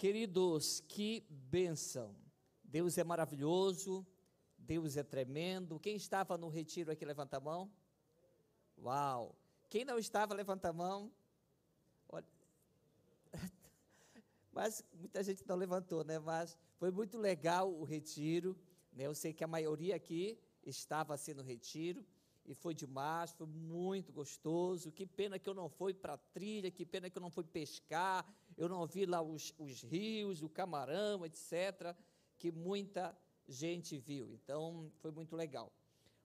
Queridos, que bênção. Deus é maravilhoso, Deus é tremendo. Quem estava no retiro aqui, levanta a mão. Uau! Quem não estava, levanta a mão. Olha. Mas muita gente não levantou, né? Mas foi muito legal o retiro. Né? Eu sei que a maioria aqui estava assim no retiro e foi demais, foi muito gostoso. Que pena que eu não fui para a trilha, que pena que eu não fui pescar, eu não vi lá os, os rios, o camarão, etc., que muita gente viu. Então, foi muito legal.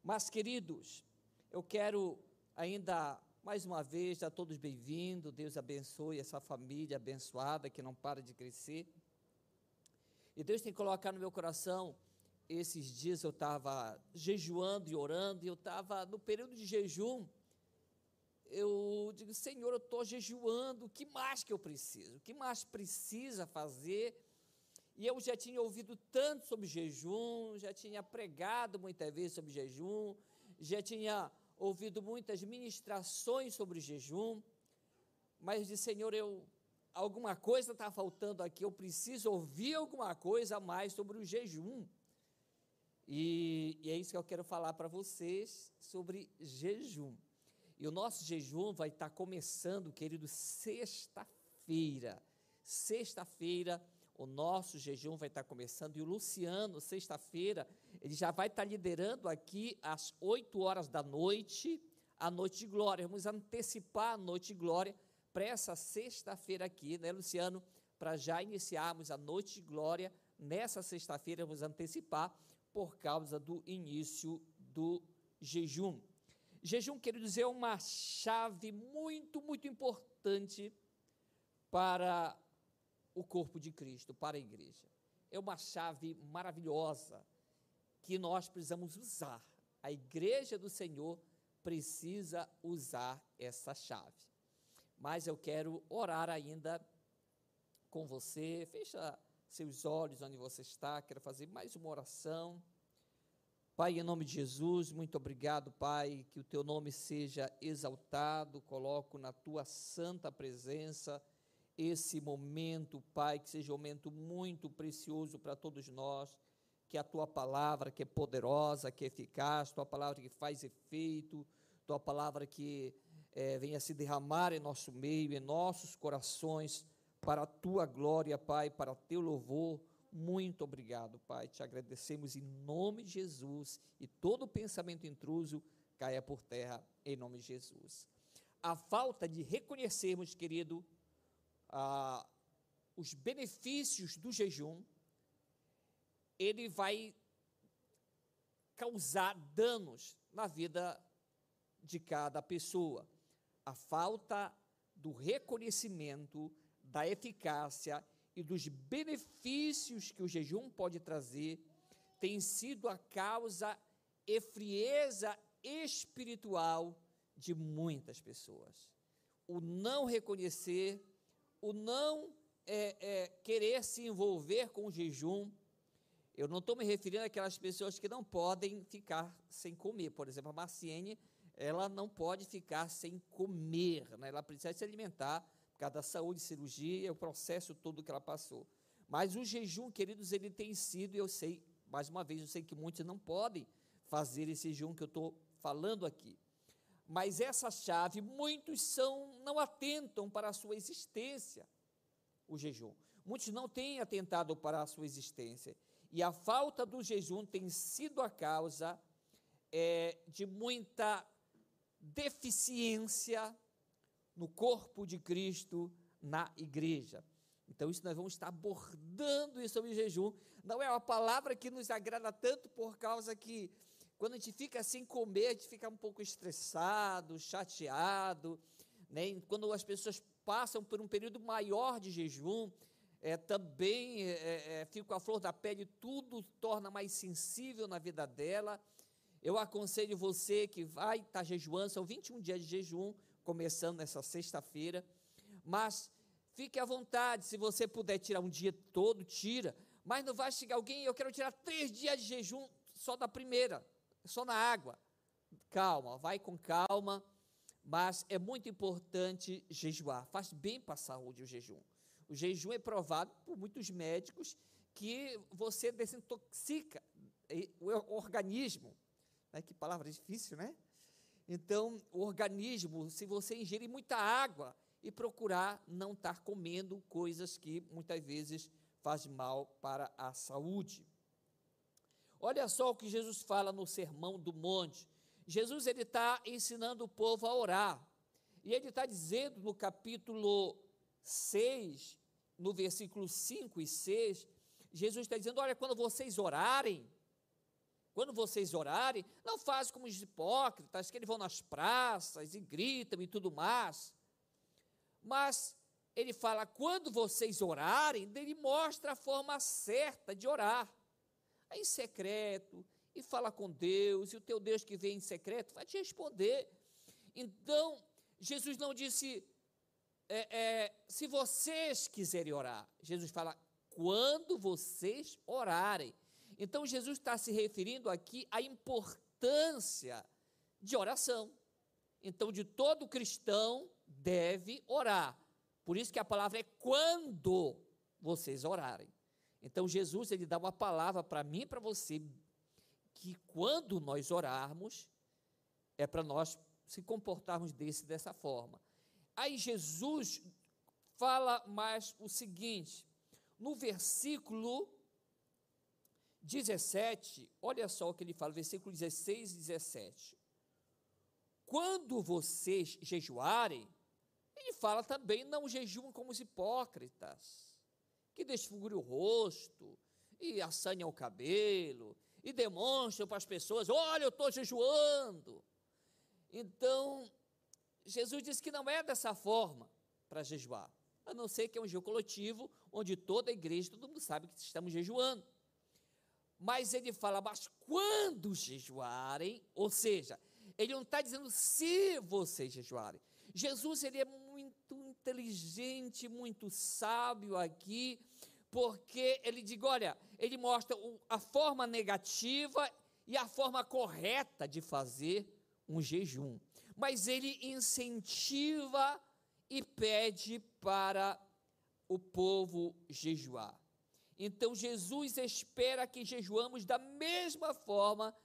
Mas, queridos, eu quero ainda mais uma vez dar todos bem-vindos. Deus abençoe essa família abençoada que não para de crescer. E Deus tem colocado no meu coração esses dias eu estava jejuando e orando, e eu estava no período de jejum. Eu digo, Senhor, eu estou jejuando, o que mais que eu preciso? O que mais precisa fazer? E eu já tinha ouvido tanto sobre jejum, já tinha pregado muitas vezes sobre jejum, já tinha ouvido muitas ministrações sobre jejum, mas de Senhor, eu alguma coisa está faltando aqui, eu preciso ouvir alguma coisa a mais sobre o jejum. E, e é isso que eu quero falar para vocês sobre jejum. E o nosso jejum vai estar começando, querido, sexta-feira. Sexta-feira, o nosso jejum vai estar começando. E o Luciano, sexta-feira, ele já vai estar liderando aqui às 8 horas da noite, a noite de glória. Vamos antecipar a noite de glória para essa sexta-feira aqui, né, Luciano? Para já iniciarmos a noite de glória nessa sexta-feira, vamos antecipar por causa do início do jejum. Jejum, quero dizer, é uma chave muito, muito importante para o corpo de Cristo, para a igreja. É uma chave maravilhosa que nós precisamos usar. A igreja do Senhor precisa usar essa chave. Mas eu quero orar ainda com você. Fecha seus olhos onde você está, quero fazer mais uma oração. Pai, em nome de Jesus, muito obrigado, Pai, que o teu nome seja exaltado, coloco na tua santa presença esse momento, Pai, que seja um momento muito precioso para todos nós, que a tua palavra que é poderosa, que é eficaz, tua palavra que faz efeito, tua palavra que é, venha se derramar em nosso meio, em nossos corações, para a tua glória, Pai, para teu louvor. Muito obrigado, Pai. Te agradecemos em nome de Jesus e todo pensamento intruso caia por terra em nome de Jesus. A falta de reconhecermos, querido, os benefícios do jejum, ele vai causar danos na vida de cada pessoa. A falta do reconhecimento da eficácia e dos benefícios que o jejum pode trazer, tem sido a causa e frieza espiritual de muitas pessoas. O não reconhecer, o não é, é, querer se envolver com o jejum. Eu não estou me referindo àquelas pessoas que não podem ficar sem comer. Por exemplo, a Marciene, ela não pode ficar sem comer, né? ela precisa se alimentar por causa da saúde, cirurgia, o processo todo que ela passou. Mas o jejum, queridos, ele tem sido, eu sei, mais uma vez, eu sei que muitos não podem fazer esse jejum que eu estou falando aqui. Mas essa chave, muitos são, não atentam para a sua existência, o jejum. Muitos não têm atentado para a sua existência. E a falta do jejum tem sido a causa é, de muita deficiência no corpo de Cristo, na igreja. Então, isso nós vamos estar abordando isso sobre jejum. Não é uma palavra que nos agrada tanto por causa que, quando a gente fica sem comer, a gente fica um pouco estressado, chateado. Né? Quando as pessoas passam por um período maior de jejum, é, também é, é, é fica com a flor da pele, tudo torna mais sensível na vida dela. Eu aconselho você que vai estar jejuando, são 21 dias de jejum, começando nessa sexta-feira. Mas fique à vontade, se você puder tirar um dia todo, tira. Mas não vai chegar alguém, eu quero tirar três dias de jejum só da primeira, só na água. Calma, vai com calma, mas é muito importante jejuar. Faz bem para a saúde o jejum. O jejum é provado por muitos médicos que você desintoxica o organismo. Né? Que palavra difícil, né? Então, o organismo, se você ingerir muita água e procurar não estar comendo coisas que muitas vezes fazem mal para a saúde. Olha só o que Jesus fala no Sermão do Monte. Jesus ele está ensinando o povo a orar. E ele está dizendo no capítulo 6, no versículo 5 e 6, Jesus está dizendo: Olha, quando vocês orarem, quando vocês orarem, não fazem como os hipócritas, que eles vão nas praças e gritam e tudo mais. Mas ele fala: quando vocês orarem, ele mostra a forma certa de orar. É em secreto, e fala com Deus, e o teu Deus que vem em secreto vai te responder. Então, Jesus não disse, é, é, se vocês quiserem orar. Jesus fala, quando vocês orarem. Então, Jesus está se referindo aqui à importância de oração. Então, de todo cristão deve orar. Por isso que a palavra é quando vocês orarem. Então, Jesus, ele dá uma palavra para mim e para você, que quando nós orarmos, é para nós se comportarmos desse, dessa forma. Aí Jesus fala mais o seguinte, no versículo 17, olha só o que ele fala, versículo 16 e 17. Quando vocês jejuarem, ele fala também, não jejuam como os hipócritas, que desfiguram o rosto, e assanham o cabelo, e demonstram para as pessoas: olha, eu estou jejuando. Então, Jesus disse que não é dessa forma para jejuar, a não ser que é um jejum coletivo, onde toda a igreja, todo mundo sabe que estamos jejuando. Mas ele fala, mas quando jejuarem, ou seja, ele não está dizendo se vocês jejuarem. Jesus ele é muito inteligente, muito sábio aqui, porque ele diz, olha, ele mostra a forma negativa e a forma correta de fazer um jejum, mas ele incentiva e pede para o povo jejuar. Então Jesus espera que jejuamos da mesma forma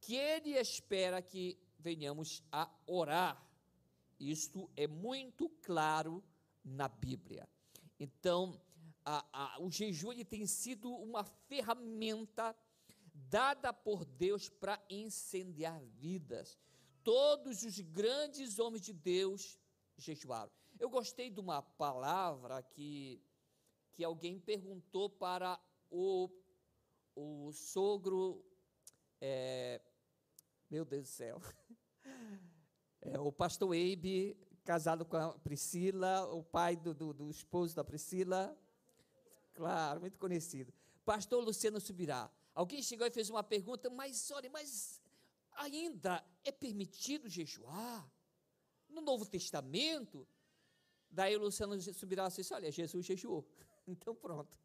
que ele espera que venhamos a orar. Isto é muito claro na Bíblia. Então, a, a, o jejum ele tem sido uma ferramenta dada por Deus para incendiar vidas. Todos os grandes homens de Deus jejuaram. Eu gostei de uma palavra que, que alguém perguntou para o, o sogro, é, meu Deus do céu, é, o pastor Eibe, casado com a Priscila, o pai do, do, do esposo da Priscila, claro, muito conhecido. Pastor Luciano Subirá. Alguém chegou e fez uma pergunta, mas olha, mas ainda é permitido jejuar? No Novo Testamento? Daí o Luciano subirá disse: Olha, Jesus jejuou. Então pronto.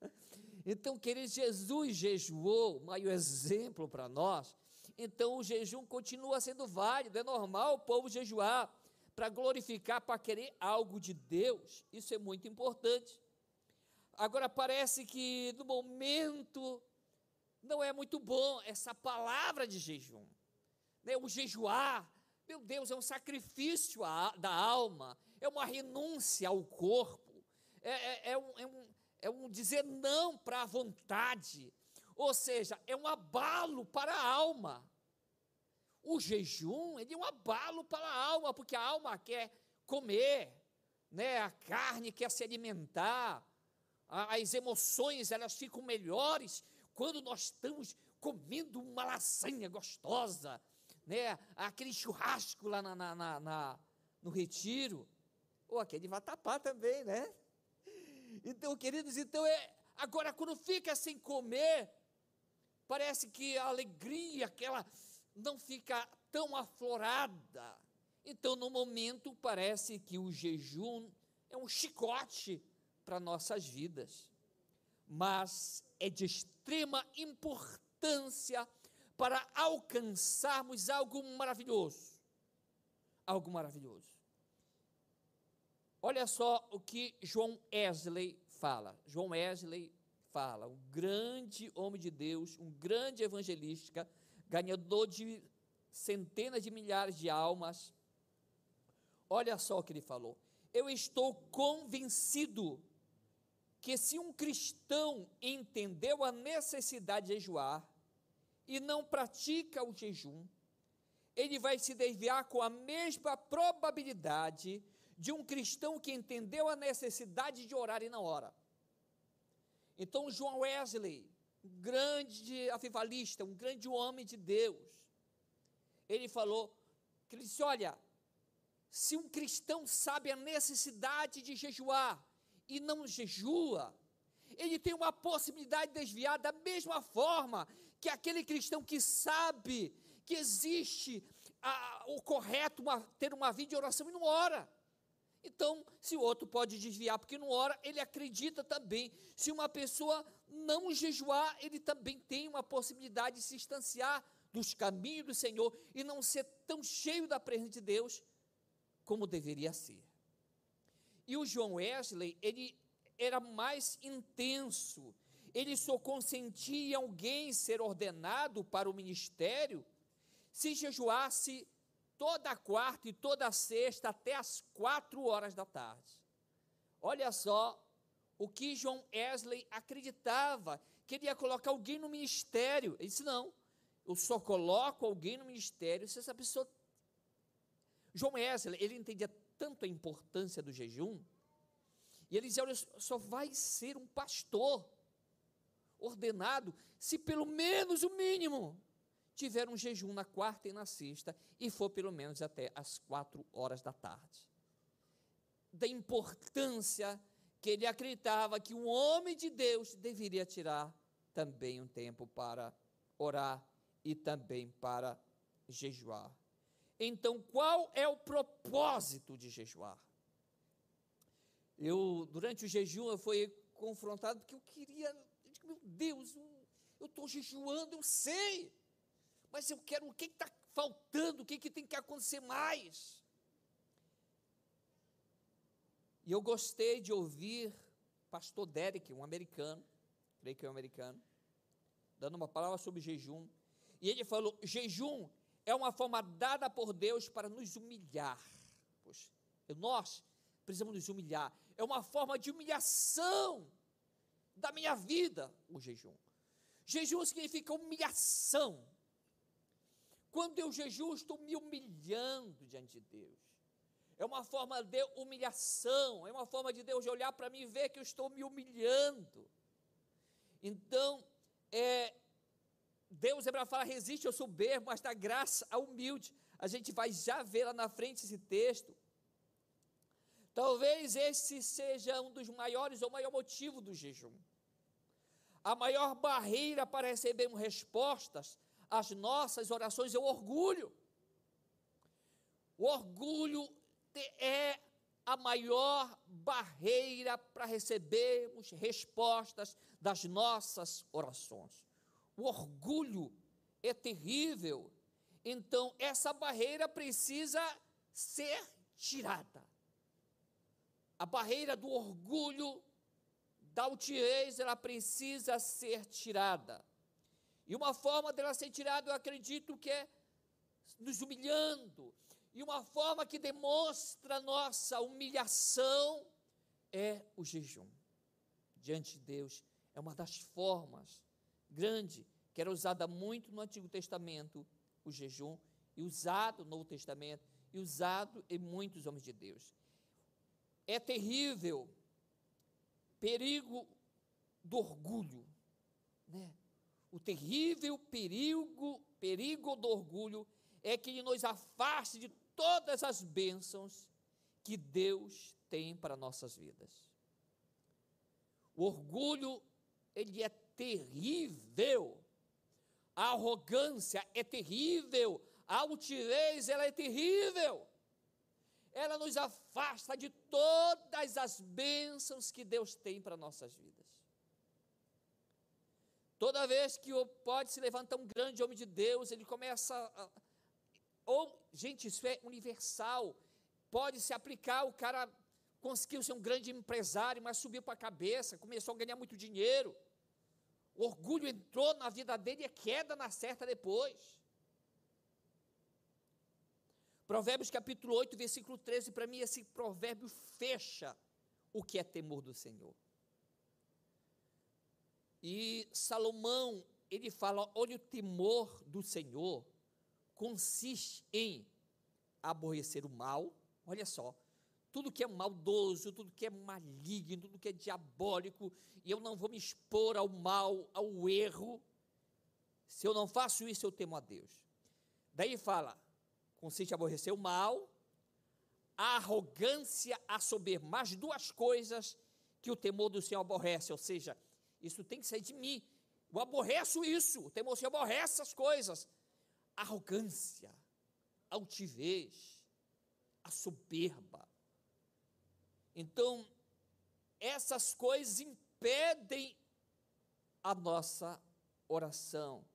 Então, querido, Jesus jejuou, maior exemplo para nós. Então o jejum continua sendo válido, é normal o povo jejuar para glorificar, para querer algo de Deus. Isso é muito importante. Agora parece que no momento não é muito bom essa palavra de jejum né, o jejuar, meu Deus, é um sacrifício da alma, é uma renúncia ao corpo, é, é, é, um, é, um, é um dizer não para a vontade, ou seja, é um abalo para a alma. O jejum, ele é um abalo para a alma, porque a alma quer comer, né, a carne quer se alimentar, as emoções elas ficam melhores quando nós estamos comendo uma lasanha gostosa, né, aquele churrasco lá na, na, na, na no retiro, ou aquele vatapá também, né? Então, queridos, então é, agora quando fica sem comer, parece que a alegria, aquela, não fica tão aflorada. Então, no momento, parece que o jejum é um chicote para nossas vidas. Mas é de extrema importância para alcançarmos algo maravilhoso. Algo maravilhoso. Olha só o que João Wesley fala, João Wesley fala, um grande homem de Deus, um grande evangelista, ganhador de centenas de milhares de almas. Olha só o que ele falou. Eu estou convencido que se um cristão entendeu a necessidade de jejuar e não pratica o jejum, ele vai se desviar com a mesma probabilidade de um cristão que entendeu a necessidade de orar e não ora. Então, João Wesley, um grande avivalista, um grande homem de Deus, ele falou, que ele disse, olha, se um cristão sabe a necessidade de jejuar e não jejua, ele tem uma possibilidade de desviar da mesma forma que aquele cristão que sabe que existe a, o correto uma, ter uma vida de oração e não ora. Então, se o outro pode desviar porque não ora, ele acredita também. Se uma pessoa não jejuar, ele também tem uma possibilidade de se distanciar dos caminhos do Senhor e não ser tão cheio da presença de Deus como deveria ser. E o João Wesley, ele era mais intenso. Ele só consentia alguém ser ordenado para o ministério se jejuasse toda quarta e toda sexta até as quatro horas da tarde. Olha só o que João Wesley acreditava, que ele ia colocar alguém no ministério. Ele disse: não, eu só coloco alguém no ministério se essa pessoa. João Wesley, ele entendia tanto a importância do jejum, e ele dizia: olha, só vai ser um pastor ordenado se pelo menos o mínimo tiver um jejum na quarta e na sexta e for pelo menos até as quatro horas da tarde. Da importância que ele acreditava que um homem de Deus deveria tirar também um tempo para orar e também para jejuar. Então, qual é o propósito de jejuar? Eu, durante o jejum, eu fui confrontado porque eu queria, meu Deus, eu estou jejuando, eu sei, mas eu quero, o que está faltando, o que, que tem que acontecer mais? E eu gostei de ouvir pastor Derek, um americano, creio que é um americano, dando uma palavra sobre jejum. E ele falou: jejum é uma forma dada por Deus para nos humilhar. Poxa, nós precisamos nos humilhar. É uma forma de humilhação da minha vida, o jejum. Jejum significa humilhação. Quando eu jejuo, estou me humilhando diante de Deus. É uma forma de humilhação, é uma forma de Deus olhar para mim e ver que eu estou me humilhando. Então, é, Deus é para falar, resiste ao soberbo, mas dá graça ao humilde. A gente vai já ver lá na frente esse texto. Talvez esse seja um dos maiores ou maior motivo do jejum. A maior barreira para recebermos respostas às nossas orações é o orgulho. O orgulho é a maior barreira para recebermos respostas das nossas orações. O orgulho é terrível. Então, essa barreira precisa ser tirada. A barreira do orgulho, da altivez, ela precisa ser tirada. E uma forma dela ser tirada, eu acredito que é nos humilhando. E uma forma que demonstra nossa humilhação é o jejum. Diante de Deus, é uma das formas grande que era usada muito no Antigo Testamento, o jejum, e usado no Novo Testamento, e usado em muitos homens de Deus. É terrível perigo do orgulho, né? O terrível perigo, perigo do orgulho é que ele nos afaste de todas as bênçãos que Deus tem para nossas vidas. O orgulho, ele é terrível. A arrogância é terrível. A altivez, ela é terrível. Ela nos afasta de todas as bênçãos que Deus tem para nossas vidas. Toda vez que pode se levantar um grande homem de Deus, ele começa a, ou gente, isso é universal. Pode se aplicar o cara conseguiu ser um grande empresário, mas subiu para a cabeça, começou a ganhar muito dinheiro. O orgulho entrou na vida dele e a queda na certa depois. Provérbios capítulo 8, versículo 13, para mim esse provérbio fecha o que é temor do Senhor. E Salomão, ele fala: olha, o temor do Senhor consiste em aborrecer o mal, olha só, tudo que é maldoso, tudo que é maligno, tudo que é diabólico, e eu não vou me expor ao mal, ao erro, se eu não faço isso, eu temo a Deus. Daí fala, consiste em aborrecer o mal, a arrogância, a soberba, mais duas coisas que o temor do Senhor aborrece, ou seja, isso tem que sair de mim. Eu aborreço isso, o temor Senhor aborrece essas coisas. Arrogância, altivez, a soberba. Então, essas coisas impedem a nossa oração,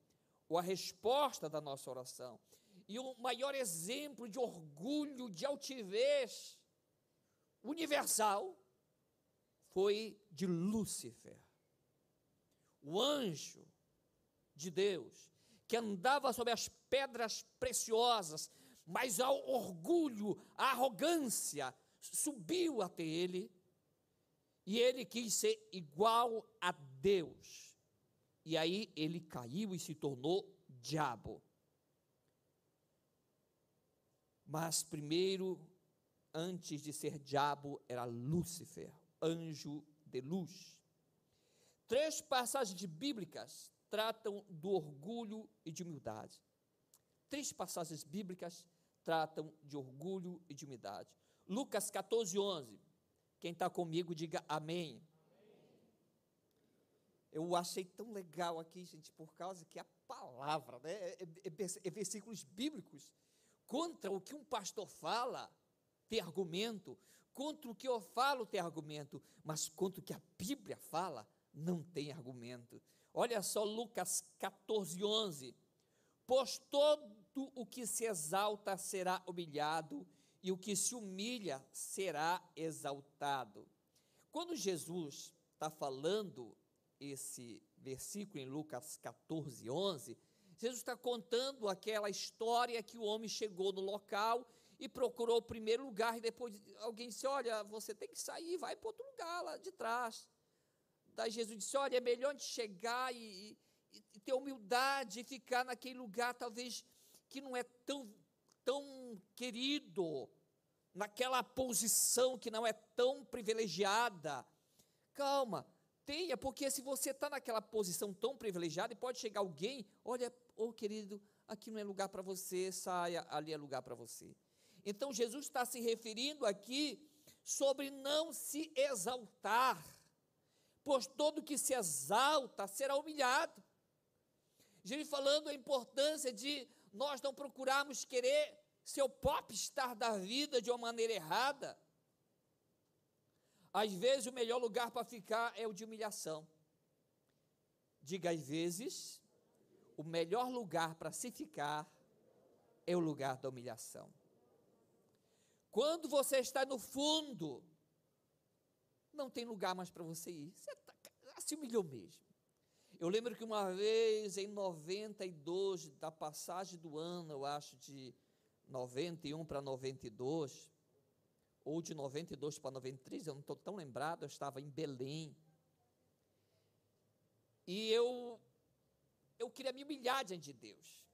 ou a resposta da nossa oração. E o maior exemplo de orgulho, de altivez universal foi de Lúcifer, o anjo de Deus, que andava sobre as pedras preciosas, mas ao orgulho, a arrogância subiu até ele e ele quis ser igual a Deus. E aí ele caiu e se tornou diabo. Mas primeiro, antes de ser diabo, era Lúcifer, anjo de luz. Três passagens bíblicas tratam do orgulho e de humildade. Três passagens bíblicas tratam de orgulho e de humildade. Lucas 14, 11. Quem está comigo, diga amém. Eu achei tão legal aqui, gente, por causa que a palavra, né, é, é, é, é versículos bíblicos Contra o que um pastor fala, tem argumento. Contra o que eu falo, tem argumento. Mas contra o que a Bíblia fala, não tem argumento. Olha só Lucas 14, 11. Pois todo o que se exalta será humilhado, e o que se humilha será exaltado. Quando Jesus está falando esse versículo em Lucas 14, 11, Jesus está contando aquela história que o homem chegou no local e procurou o primeiro lugar, e depois alguém disse: Olha, você tem que sair, vai para outro lugar lá de trás. Daí Jesus disse: Olha, é melhor a gente chegar e, e, e ter humildade e ficar naquele lugar, talvez que não é tão, tão querido, naquela posição que não é tão privilegiada. Calma, tenha, porque se você está naquela posição tão privilegiada e pode chegar alguém, olha, ô oh, querido, aqui não é lugar para você, saia, ali é lugar para você. Então Jesus está se referindo aqui sobre não se exaltar, pois todo que se exalta será humilhado. Jesus falando a importância de nós não procurarmos querer ser o popstar da vida de uma maneira errada. Às vezes o melhor lugar para ficar é o de humilhação. Diga às vezes, o melhor lugar para se ficar é o lugar da humilhação. Quando você está no fundo, não tem lugar mais para você ir. Você tá, se humilhou mesmo. Eu lembro que uma vez, em 92, da passagem do ano, eu acho, de 91 para 92, ou de 92 para 93, eu não estou tão lembrado, eu estava em Belém. E eu, eu queria me humilhar diante de Deus.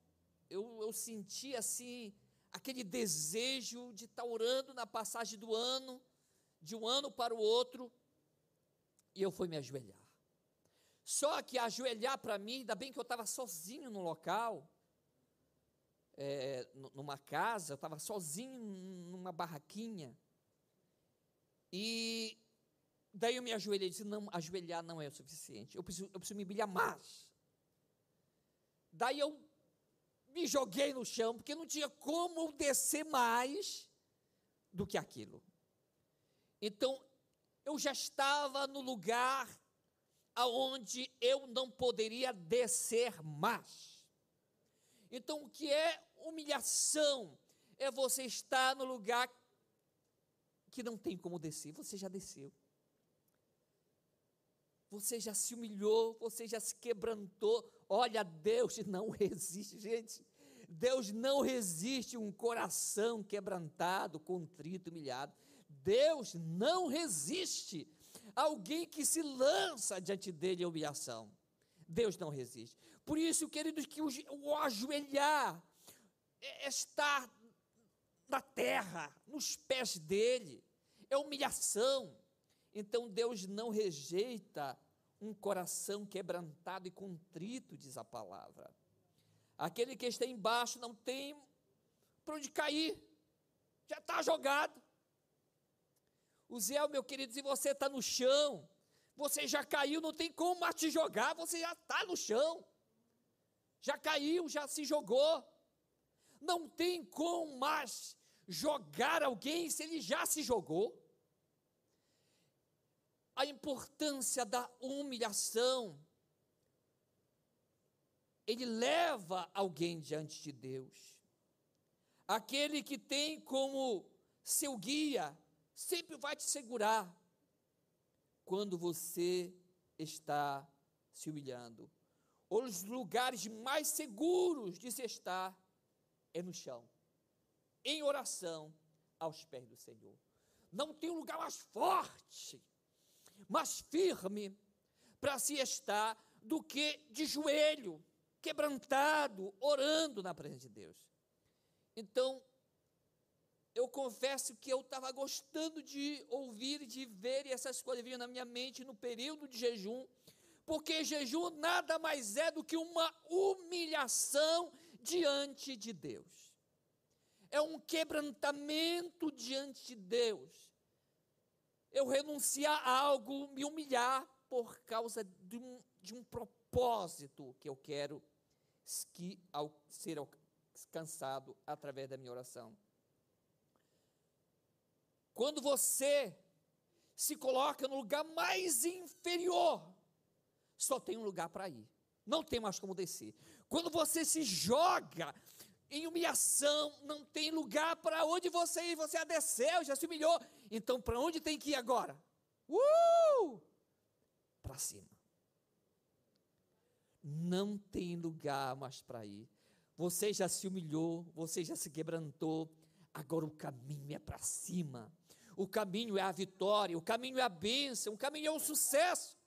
Eu, eu senti assim, aquele desejo de estar orando na passagem do ano, de um ano para o outro, e eu fui me ajoelhar. Só que ajoelhar para mim, ainda bem que eu estava sozinho no local, é, numa casa, eu estava sozinho numa barraquinha. E daí eu me ajoelhei e disse: não, ajoelhar não é o suficiente, eu preciso, eu preciso me humilhar mais. Daí eu me joguei no chão, porque não tinha como descer mais do que aquilo. Então, eu já estava no lugar aonde eu não poderia descer mais. Então, o que é humilhação? É você estar no lugar que não tem como descer, você já desceu. Você já se humilhou, você já se quebrantou. Olha, Deus não resiste, gente. Deus não resiste um coração quebrantado, contrito, humilhado. Deus não resiste alguém que se lança diante dele em humilhação. Deus não resiste. Por isso, queridos, que o, o ajoelhar, é, é estar na terra, nos pés dele, é humilhação. Então Deus não rejeita um coração quebrantado e contrito, diz a palavra. Aquele que está embaixo não tem para onde cair, já está jogado. O Zé, meu querido, se você está no chão, você já caiu, não tem como mais te jogar, você já está no chão. Já caiu, já se jogou. Não tem como mais jogar alguém se ele já se jogou. A importância da humilhação ele leva alguém diante de Deus. Aquele que tem como seu guia, sempre vai te segurar quando você está se humilhando. Os lugares mais seguros de se estar é no chão, em oração aos pés do Senhor. Não tem um lugar mais forte, mais firme para se estar do que de joelho, quebrantado, orando na presença de Deus. Então, eu confesso que eu estava gostando de ouvir, de ver, e essas coisas vinham na minha mente no período de jejum, porque jejum nada mais é do que uma humilhação diante de Deus. É um quebrantamento diante de Deus. Eu renunciar a algo, me humilhar por causa de um, de um propósito que eu quero que ao ser alcançado através da minha oração. Quando você se coloca no lugar mais inferior, só tem um lugar para ir. Não tem mais como descer. Quando você se joga em humilhação, não tem lugar para onde você ir. Você já desceu, já se humilhou. Então, para onde tem que ir agora? Uh! Para cima não tem lugar mais para ir. Você já se humilhou, você já se quebrantou, agora o caminho é para cima. O caminho é a vitória, o caminho é a bênção, o caminho é o sucesso.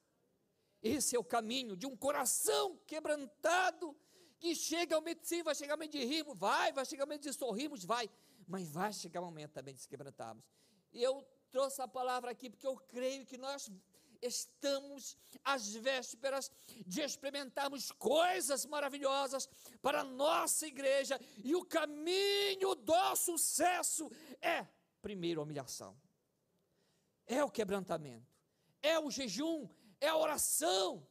Esse é o caminho de um coração quebrantado que chega ao momento, sim, vai chegar o momento de rirmos, vai, vai chegar o momento de sorrirmos, vai, mas vai chegar o momento também de se quebrantarmos. E eu trouxe a palavra aqui porque eu creio que nós estamos às vésperas de experimentarmos coisas maravilhosas para a nossa igreja, e o caminho do sucesso é, primeiro, a humilhação, é o quebrantamento, é o jejum, é a oração.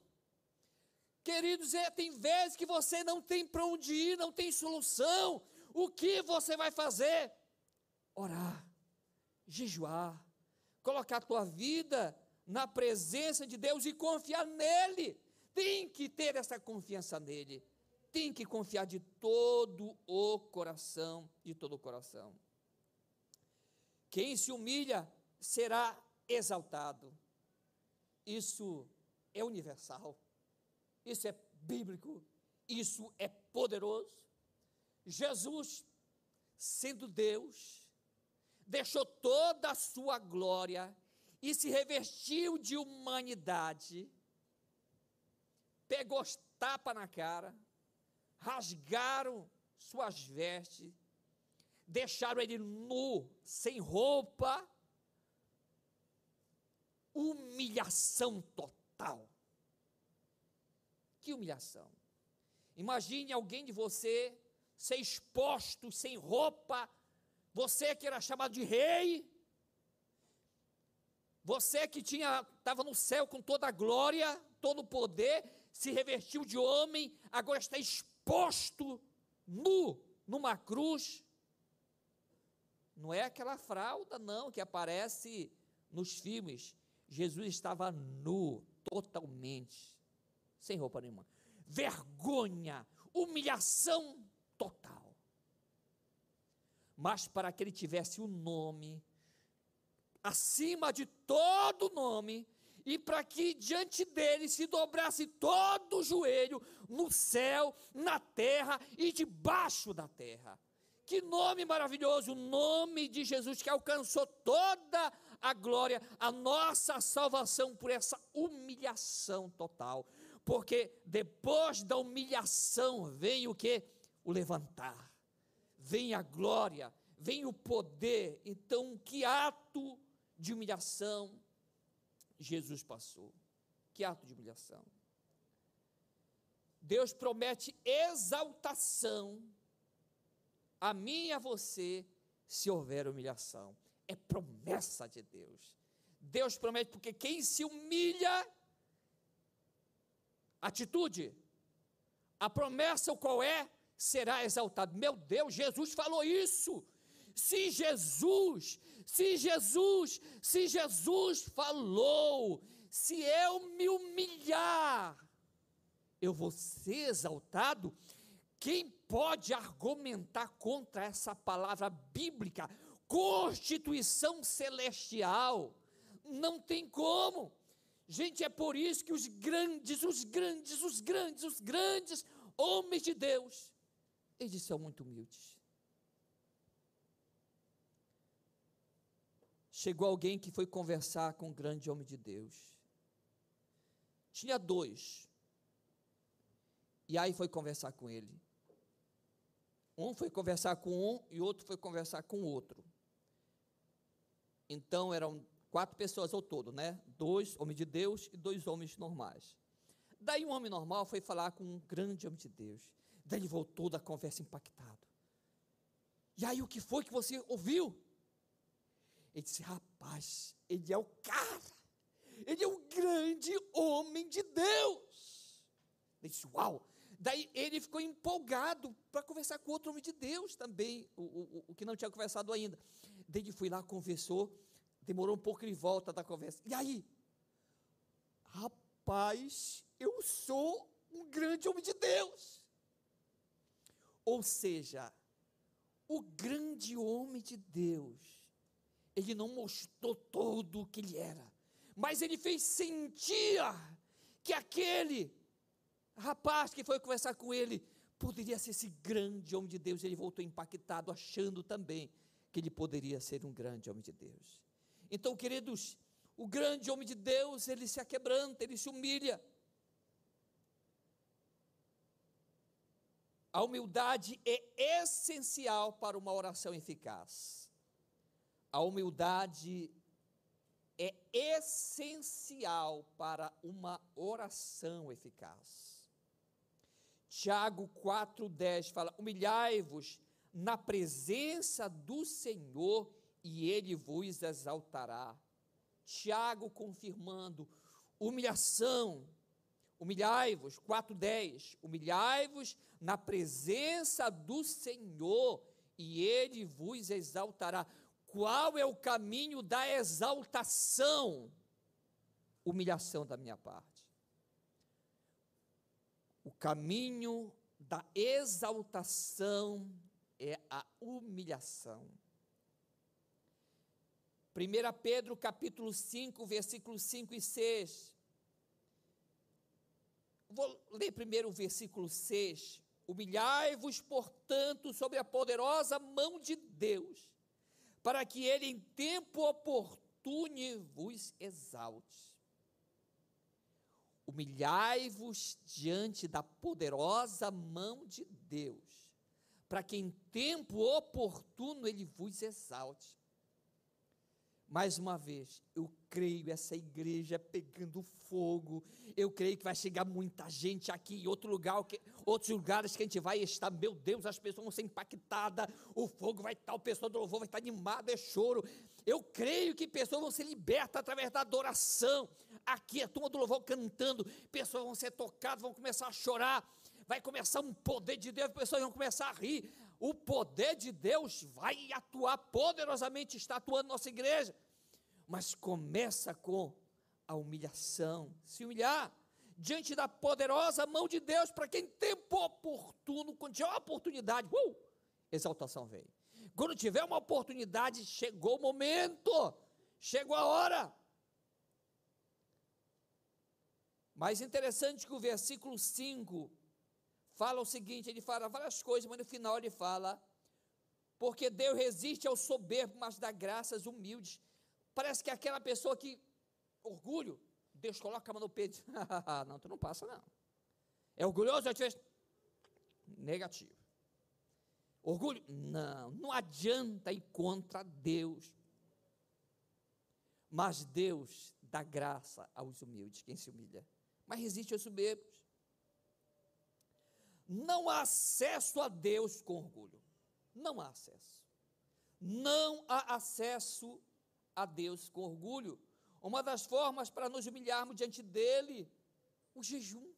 Queridos, é, tem vezes que você não tem para onde ir, não tem solução. O que você vai fazer? Orar, jejuar, colocar a tua vida na presença de Deus e confiar nele. Tem que ter essa confiança nele. Tem que confiar de todo o coração, de todo o coração. Quem se humilha será exaltado. Isso é universal. Isso é bíblico. Isso é poderoso. Jesus, sendo Deus, deixou toda a sua glória e se revestiu de humanidade, pegou tapa na cara, rasgaram suas vestes, deixaram ele nu, sem roupa, humilhação total. Que humilhação. Imagine alguém de você ser exposto sem roupa, você que era chamado de rei, você que tinha estava no céu com toda a glória, todo o poder, se revestiu de homem, agora está exposto nu numa cruz. Não é aquela fralda não que aparece nos filmes. Jesus estava nu, totalmente, sem roupa nenhuma. Vergonha, humilhação total. Mas para que ele tivesse o um nome acima de todo nome, e para que diante dele se dobrasse todo o joelho no céu, na terra e debaixo da terra. Que nome maravilhoso, o nome de Jesus que alcançou toda a glória, a nossa salvação por essa humilhação total. Porque depois da humilhação vem o que? O levantar. Vem a glória, vem o poder. Então, que ato de humilhação Jesus passou. Que ato de humilhação. Deus promete exaltação a mim e a você se houver humilhação. É promessa de Deus. Deus promete, porque quem se humilha, atitude, a promessa qual é? Será exaltado. Meu Deus, Jesus falou isso. Se Jesus se Jesus, se Jesus falou, se eu me humilhar, eu vou ser exaltado. Quem pode argumentar contra essa palavra bíblica? Constituição celestial. Não tem como. Gente, é por isso que os grandes, os grandes, os grandes, os grandes homens de Deus, eles são muito humildes. chegou alguém que foi conversar com um grande homem de Deus. Tinha dois. E aí foi conversar com ele. Um foi conversar com um e outro foi conversar com o outro. Então eram quatro pessoas ao todo, né? Dois homens de Deus e dois homens normais. Daí um homem normal foi falar com um grande homem de Deus. Daí ele voltou da conversa impactado. E aí o que foi que você ouviu? Ele disse: Rapaz, ele é o cara, ele é um grande homem de Deus. Ele disse: Uau! Daí ele ficou empolgado para conversar com outro homem de Deus também, o, o, o que não tinha conversado ainda. Daí ele foi lá, conversou, demorou um pouco de volta da conversa. E aí? Rapaz, eu sou um grande homem de Deus. Ou seja, o grande homem de Deus ele não mostrou todo o que ele era, mas ele fez sentir que aquele rapaz que foi conversar com ele poderia ser esse grande homem de Deus. Ele voltou impactado, achando também que ele poderia ser um grande homem de Deus. Então, queridos, o grande homem de Deus, ele se aquebranta, ele se humilha. A humildade é essencial para uma oração eficaz. A humildade é essencial para uma oração eficaz. Tiago 4,10 fala: Humilhai-vos na presença do Senhor e ele vos exaltará. Tiago confirmando: humilhação, humilhai-vos, 4,10: Humilhai-vos na presença do Senhor e ele vos exaltará. Qual é o caminho da exaltação? Humilhação da minha parte. O caminho da exaltação é a humilhação. 1 Pedro capítulo 5, versículos 5 e 6. Vou ler primeiro o versículo 6. Humilhai-vos, portanto, sobre a poderosa mão de Deus para que ele em tempo oportuno vos exalte. Humilhai-vos diante da poderosa mão de Deus, para que em tempo oportuno ele vos exalte. Mais uma vez, eu creio essa igreja pegando fogo. Eu creio que vai chegar muita gente aqui em outro lugar, outros lugares que a gente vai estar. Meu Deus, as pessoas vão ser impactadas. O fogo vai estar, o pessoal do louvor vai estar animado, é choro. Eu creio que pessoas vão ser libertas através da adoração. Aqui a turma do louvor cantando, pessoas vão ser tocadas, vão começar a chorar. Vai começar um poder de Deus, pessoas vão começar a rir o poder de Deus vai atuar poderosamente, está atuando nossa igreja. Mas começa com a humilhação, se humilhar diante da poderosa mão de Deus, para quem tempo oportuno, quando tiver oportunidade, uh, exaltação vem. Quando tiver uma oportunidade, chegou o momento, chegou a hora. Mas interessante que o versículo 5 fala o seguinte: ele fala várias coisas, mas no final ele fala: porque Deus resiste ao soberbo, mas dá graças humildes. Parece que aquela pessoa que, orgulho, Deus coloca a mão no peito. não, tu não passa, não. É orgulhoso, eu te vejo. Negativo. Orgulho? Não, não adianta ir contra Deus. Mas Deus dá graça aos humildes, quem se humilha. Mas resiste aos soberbos. Não há acesso a Deus com orgulho. Não há acesso. Não há acesso a Deus com orgulho. Uma das formas para nos humilharmos diante dele, o jejum.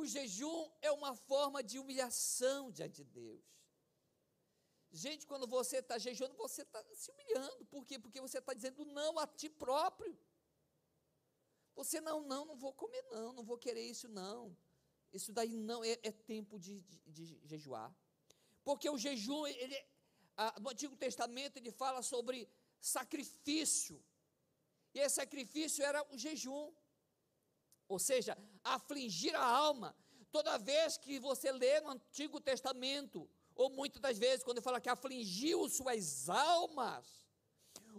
O jejum é uma forma de humilhação diante de Deus. Gente, quando você está jejuando, você está se humilhando. Por quê? Porque você está dizendo não a ti próprio. Você não, não, não vou comer, não, não vou querer isso, não. Isso daí não é, é tempo de, de, de, jejuar. Porque o jejum, ele, no Antigo Testamento, ele fala sobre sacrifício. E esse sacrifício era o jejum. Ou seja, afligir a alma. Toda vez que você lê no Antigo Testamento, ou muitas das vezes, quando fala que afligiu suas almas,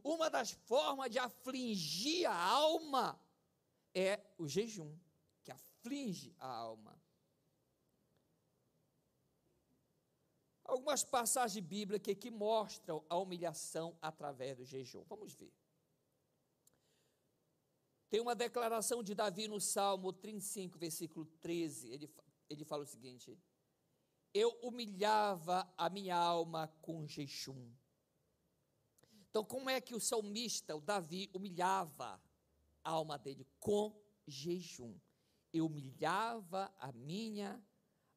uma das formas de afligir a alma é o jejum, que aflige a alma. Algumas passagens bíblicas que mostram a humilhação através do jejum. Vamos ver. Tem uma declaração de Davi no Salmo 35, versículo 13. Ele, ele fala o seguinte: Eu humilhava a minha alma com jejum. Então, como é que o salmista, o Davi, humilhava a alma dele? Com jejum. Eu humilhava a minha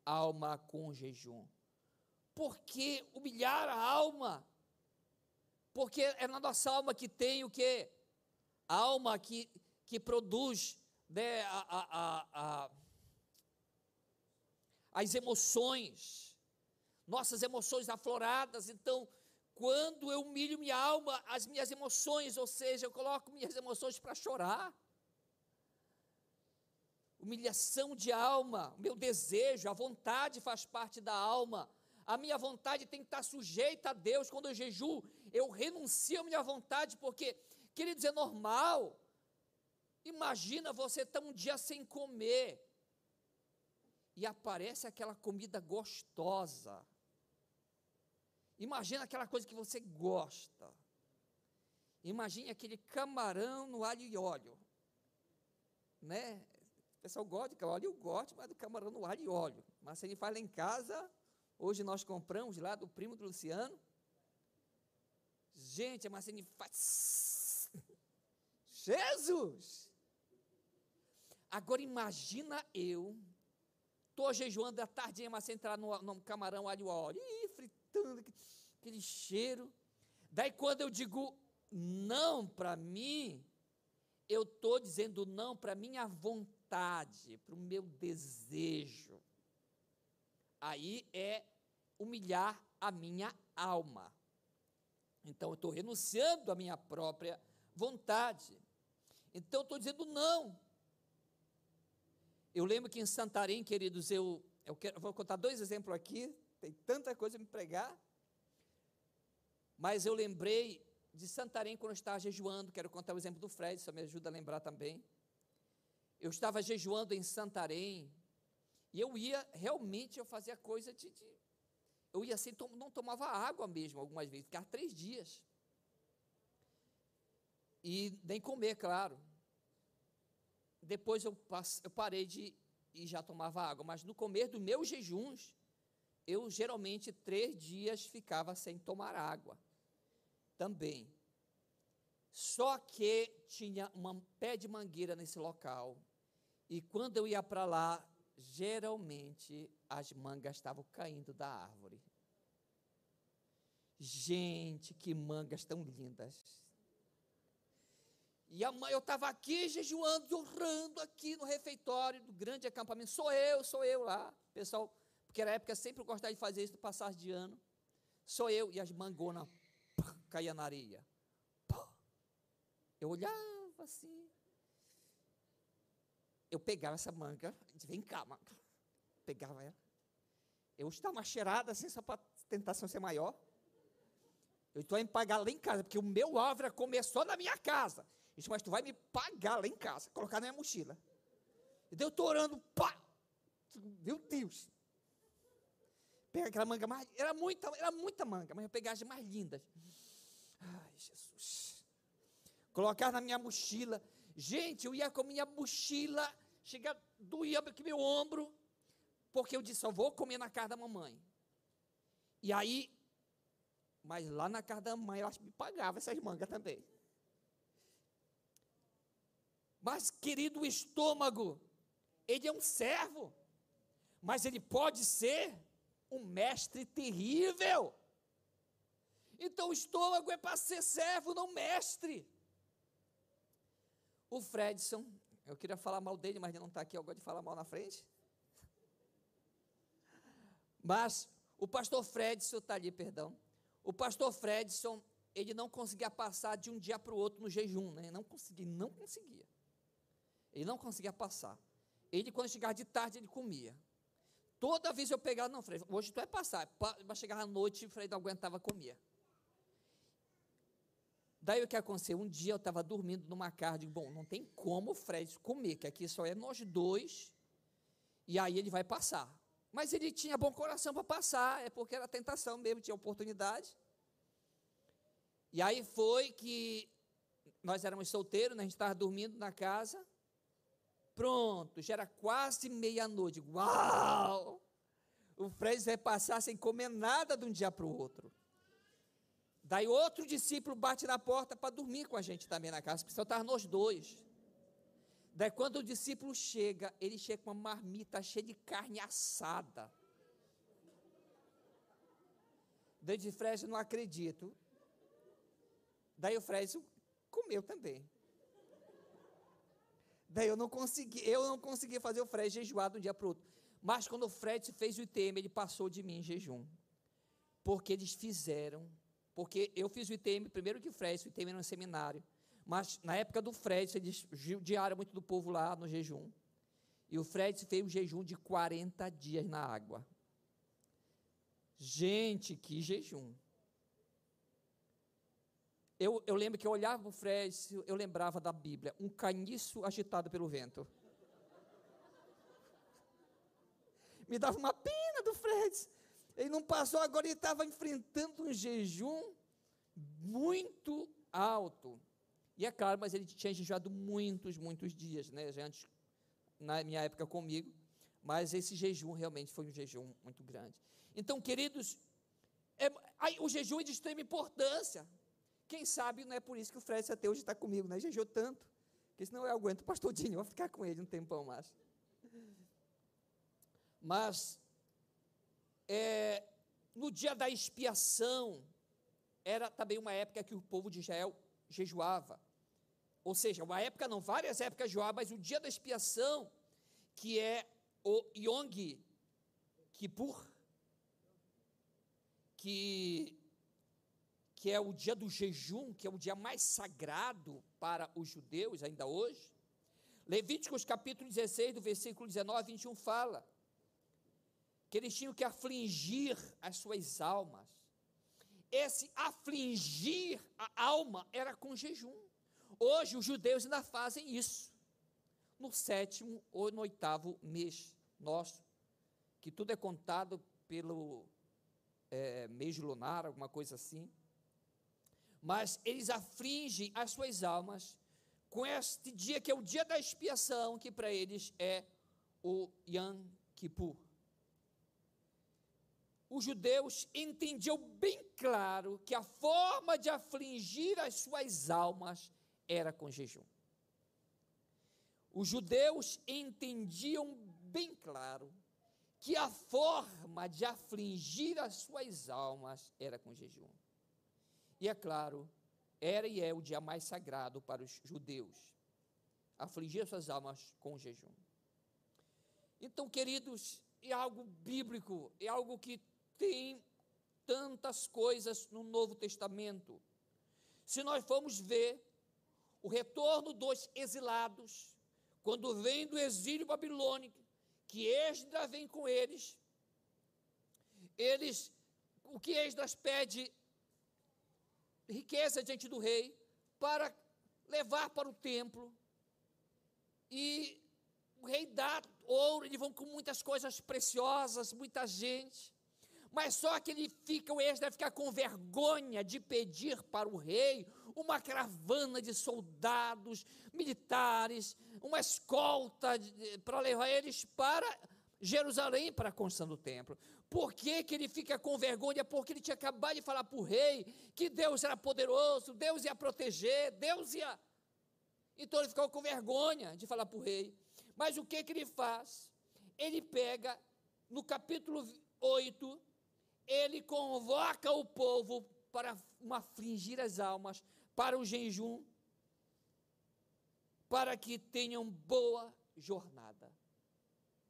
alma com jejum. Por que humilhar a alma? Porque é na nossa alma que tem o que? A alma que que produz né, a, a, a, as emoções, nossas emoções afloradas. Então, quando eu humilho minha alma, as minhas emoções, ou seja, eu coloco minhas emoções para chorar. Humilhação de alma, o meu desejo, a vontade faz parte da alma. A minha vontade tem que estar sujeita a Deus. Quando eu jejuo, eu renuncio à minha vontade, porque, queridos, é normal. Imagina você estar um dia sem comer e aparece aquela comida gostosa. Imagina aquela coisa que você gosta. Imagine aquele camarão no alho e óleo. Né? O pessoal gosta de óleo, eu gosto, mas do camarão no alho e óleo. Mas se ele faz lá em casa, hoje nós compramos lá do primo do Luciano. Gente, a Marceline faz. Jesus! Agora imagina eu, estou jejuando à tardinha, mas entrar no, no camarão alho óleo, ih, fritando, aquele cheiro. Daí quando eu digo não para mim, eu estou dizendo não para minha vontade, para o meu desejo. Aí é humilhar a minha alma. Então eu estou renunciando à minha própria vontade. Então eu estou dizendo não. Eu lembro que em Santarém, queridos, eu, eu, quero, eu vou contar dois exemplos aqui, tem tanta coisa para me pregar, mas eu lembrei de Santarém quando eu estava jejuando, quero contar o exemplo do Fred, isso me ajuda a lembrar também. Eu estava jejuando em Santarém, e eu ia, realmente, eu fazia coisa de, de eu ia assim, não tomava água mesmo, algumas vezes, ficava três dias. E nem comer, claro depois eu, eu parei de e já tomava água, mas no começo dos meus jejuns, eu geralmente três dias ficava sem tomar água também. Só que tinha um pé de mangueira nesse local, e quando eu ia para lá, geralmente as mangas estavam caindo da árvore. Gente, que mangas tão lindas. E eu estava aqui jejuando, orando aqui no refeitório do grande acampamento. Sou eu, sou eu lá. Pessoal, porque na época eu sempre gostava de fazer isso, passar de ano. Sou eu e as mangonas caíam na areia. Eu olhava assim. Eu pegava essa manga, vem cá, manga. Pegava ela. Eu estava cheirada assim, só para tentação ser maior. Eu estou me pagar lá em casa, porque o meu alvo começou na minha casa. Isso, mas tu vai me pagar lá em casa, colocar na minha mochila. E eu estou orando, pá! Meu Deus! Pega aquela manga mais. Era muita, era muita manga, mas eu pegava as mais lindas. Ai, Jesus. Colocar na minha mochila. Gente, eu ia com a minha mochila, chega, doía aqui meu ombro, porque eu disse, só vou comer na casa da mamãe. E aí, mas lá na casa da mãe, ela me pagava essas mangas também. Mas, querido, o estômago, ele é um servo, mas ele pode ser um mestre terrível. Então, o estômago é para ser servo, não mestre. O Fredson, eu queria falar mal dele, mas ele não está aqui, eu gosto de falar mal na frente. Mas o pastor Fredson está ali, perdão. O pastor Fredson, ele não conseguia passar de um dia para o outro no jejum, né? Não conseguia, não conseguia. Ele não conseguia passar. Ele, quando chegava de tarde, ele comia. Toda vez eu pegava, não, Fred, hoje tu vai passar. Para chegar à noite, o Fred não aguentava comer. Daí o que aconteceu? Um dia eu estava dormindo numa casa, digo, bom, não tem como o Fred comer, que aqui só é nós dois, e aí ele vai passar. Mas ele tinha bom coração para passar, é porque era tentação mesmo, tinha oportunidade. E aí foi que nós éramos solteiros, né, a gente estava dormindo na casa. Pronto, já era quase meia-noite. Uau! O Fred vai passar sem comer nada de um dia para o outro. Daí outro discípulo bate na porta para dormir com a gente também na casa, porque só estavam nós dois. Daí quando o discípulo chega, ele chega com uma marmita cheia de carne assada. Daí de Fred, não acredito. Daí o Fred comeu também. Daí eu não consegui, eu não consegui fazer o Fred jejuar de um dia para o outro. Mas quando o Fred fez o ITM, ele passou de mim em jejum. Porque eles fizeram, porque eu fiz o ITM primeiro que o Fred, o ITM era um seminário. Mas na época do Fred, eles judiaram muito do povo lá no jejum. E o Fred fez um jejum de 40 dias na água. Gente, que jejum. Eu, eu lembro que eu olhava para o Fred, eu lembrava da Bíblia, um caniço agitado pelo vento. Me dava uma pena do Fred. Ele não passou, agora ele estava enfrentando um jejum muito alto. E é claro, mas ele tinha jejuado muitos, muitos dias, né? Já antes, na minha época comigo. Mas esse jejum realmente foi um jejum muito grande. Então, queridos, é, aí, o jejum é de extrema importância. Quem sabe não é por isso que o Fred até hoje está comigo, né? Jejuou tanto. Porque senão eu aguento o pastor Dinho, vou ficar com ele um tempão mais. Mas, é, no dia da expiação, era também uma época que o povo de Israel jejuava. Ou seja, uma época não, várias épocas Joá, mas o dia da expiação, que é o Yong Kippur, que, que é o dia do jejum, que é o dia mais sagrado para os judeus ainda hoje. Levíticos capítulo 16, do versículo 19 a 21 fala que eles tinham que afligir as suas almas. Esse afligir a alma era com jejum. Hoje os judeus ainda fazem isso. No sétimo ou no oitavo mês nosso, que tudo é contado pelo é, mês lunar, alguma coisa assim. Mas eles afligem as suas almas com este dia que é o dia da expiação, que para eles é o Yom Kippur. Os judeus entendiam bem claro que a forma de afligir as suas almas era com jejum. Os judeus entendiam bem claro que a forma de afligir as suas almas era com jejum. E é claro, era e é o dia mais sagrado para os judeus, afligir as suas almas com jejum. Então, queridos, é algo bíblico, é algo que tem tantas coisas no Novo Testamento. Se nós formos ver o retorno dos exilados, quando vem do exílio babilônico, que Esdras vem com eles, eles, o que Esdras pede riqueza diante do rei para levar para o templo. E o rei dá ouro, eles vão com muitas coisas preciosas, muita gente. Mas só que ele fica, o ex deve ficar com vergonha de pedir para o rei uma caravana de soldados militares, uma escolta para levar eles para Jerusalém para a construção do templo. Por que, que ele fica com vergonha? Porque ele tinha acabado de falar para o rei que Deus era poderoso, Deus ia proteger, Deus ia. Então ele ficou com vergonha de falar para o rei. Mas o que, que ele faz? Ele pega, no capítulo 8, ele convoca o povo para afligir as almas, para o jejum, para que tenham boa jornada.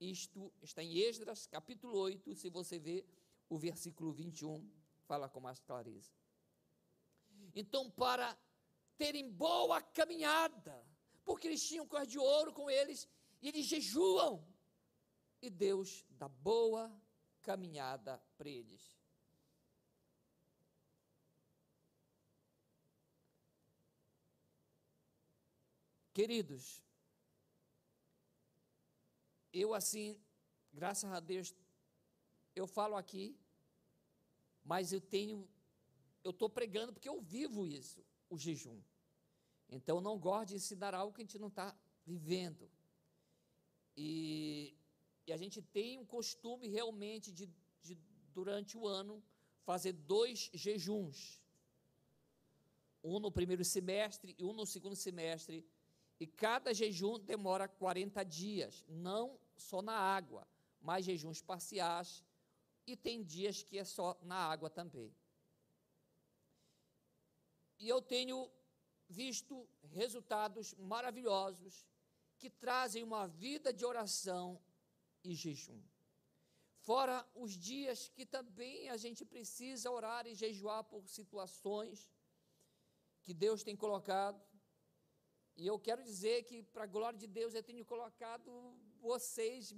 Isto está em Esdras, capítulo 8, se você vê o versículo 21, fala com mais clareza. Então, para terem boa caminhada, porque eles tinham coisa de ouro com eles, e eles jejuam, e Deus dá boa caminhada para eles. Queridos, eu assim, graças a Deus, eu falo aqui, mas eu tenho, eu estou pregando porque eu vivo isso, o jejum. Então não gosto de ensinar algo que a gente não está vivendo. E, e, a gente tem um costume realmente de, de, durante o ano, fazer dois jejuns. Um no primeiro semestre e um no segundo semestre e cada jejum demora 40 dias, não só na água, mas jejuns parciais, e tem dias que é só na água também. E eu tenho visto resultados maravilhosos que trazem uma vida de oração e jejum. Fora os dias que também a gente precisa orar e jejuar por situações que Deus tem colocado e eu quero dizer que, para a glória de Deus, eu tenho colocado vocês,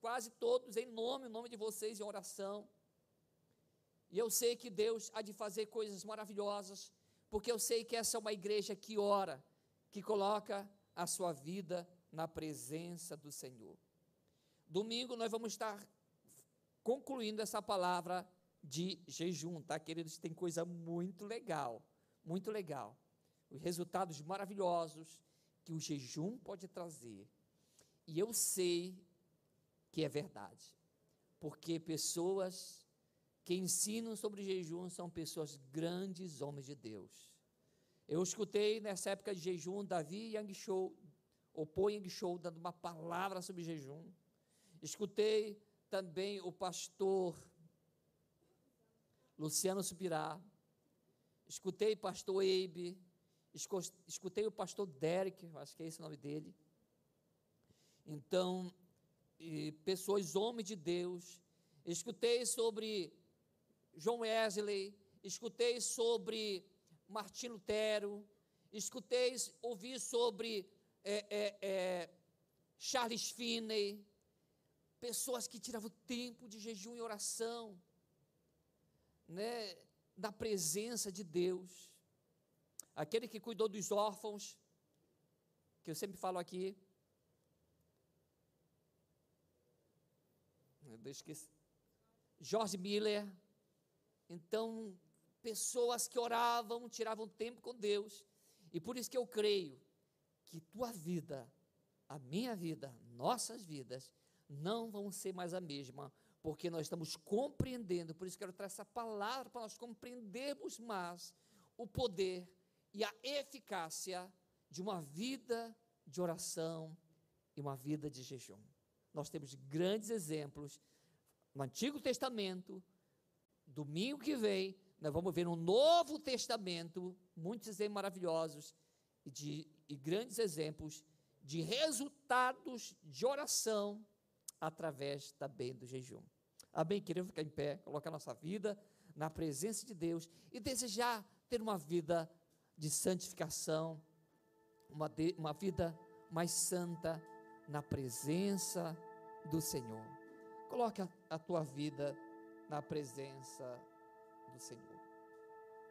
quase todos, em nome, em nome de vocês, em oração. E eu sei que Deus há de fazer coisas maravilhosas, porque eu sei que essa é uma igreja que ora, que coloca a sua vida na presença do Senhor. Domingo nós vamos estar concluindo essa palavra de jejum, tá, queridos? Tem coisa muito legal, muito legal os resultados maravilhosos que o jejum pode trazer. E eu sei que é verdade, porque pessoas que ensinam sobre jejum são pessoas grandes homens de Deus. Eu escutei nessa época de jejum Davi Yang Show, ou Po Yang Show, dando uma palavra sobre jejum. Escutei também o pastor Luciano Subirá. Escutei pastor Eibe escutei o pastor Derek, acho que é esse o nome dele. Então, pessoas, homens de Deus, escutei sobre João Wesley, escutei sobre Martin Lutero, escutei, ouvi sobre é, é, é, Charles Finney, pessoas que tiravam tempo de jejum e oração, né, da presença de Deus aquele que cuidou dos órfãos, que eu sempre falo aqui. Eu esqueci. George Miller. Então, pessoas que oravam, tiravam tempo com Deus. E por isso que eu creio que tua vida, a minha vida, nossas vidas, não vão ser mais a mesma, porque nós estamos compreendendo, por isso quero trazer essa palavra para nós compreendermos mais o poder e a eficácia de uma vida de oração e uma vida de jejum. Nós temos grandes exemplos no Antigo Testamento. Domingo que vem, nós vamos ver no Novo Testamento muitos exemplos maravilhosos e, de, e grandes exemplos de resultados de oração através também do jejum. Amém? Queremos ficar em pé, colocar nossa vida na presença de Deus e desejar ter uma vida de santificação, uma, de, uma vida mais santa na presença do Senhor. Coloque a, a tua vida na presença do Senhor.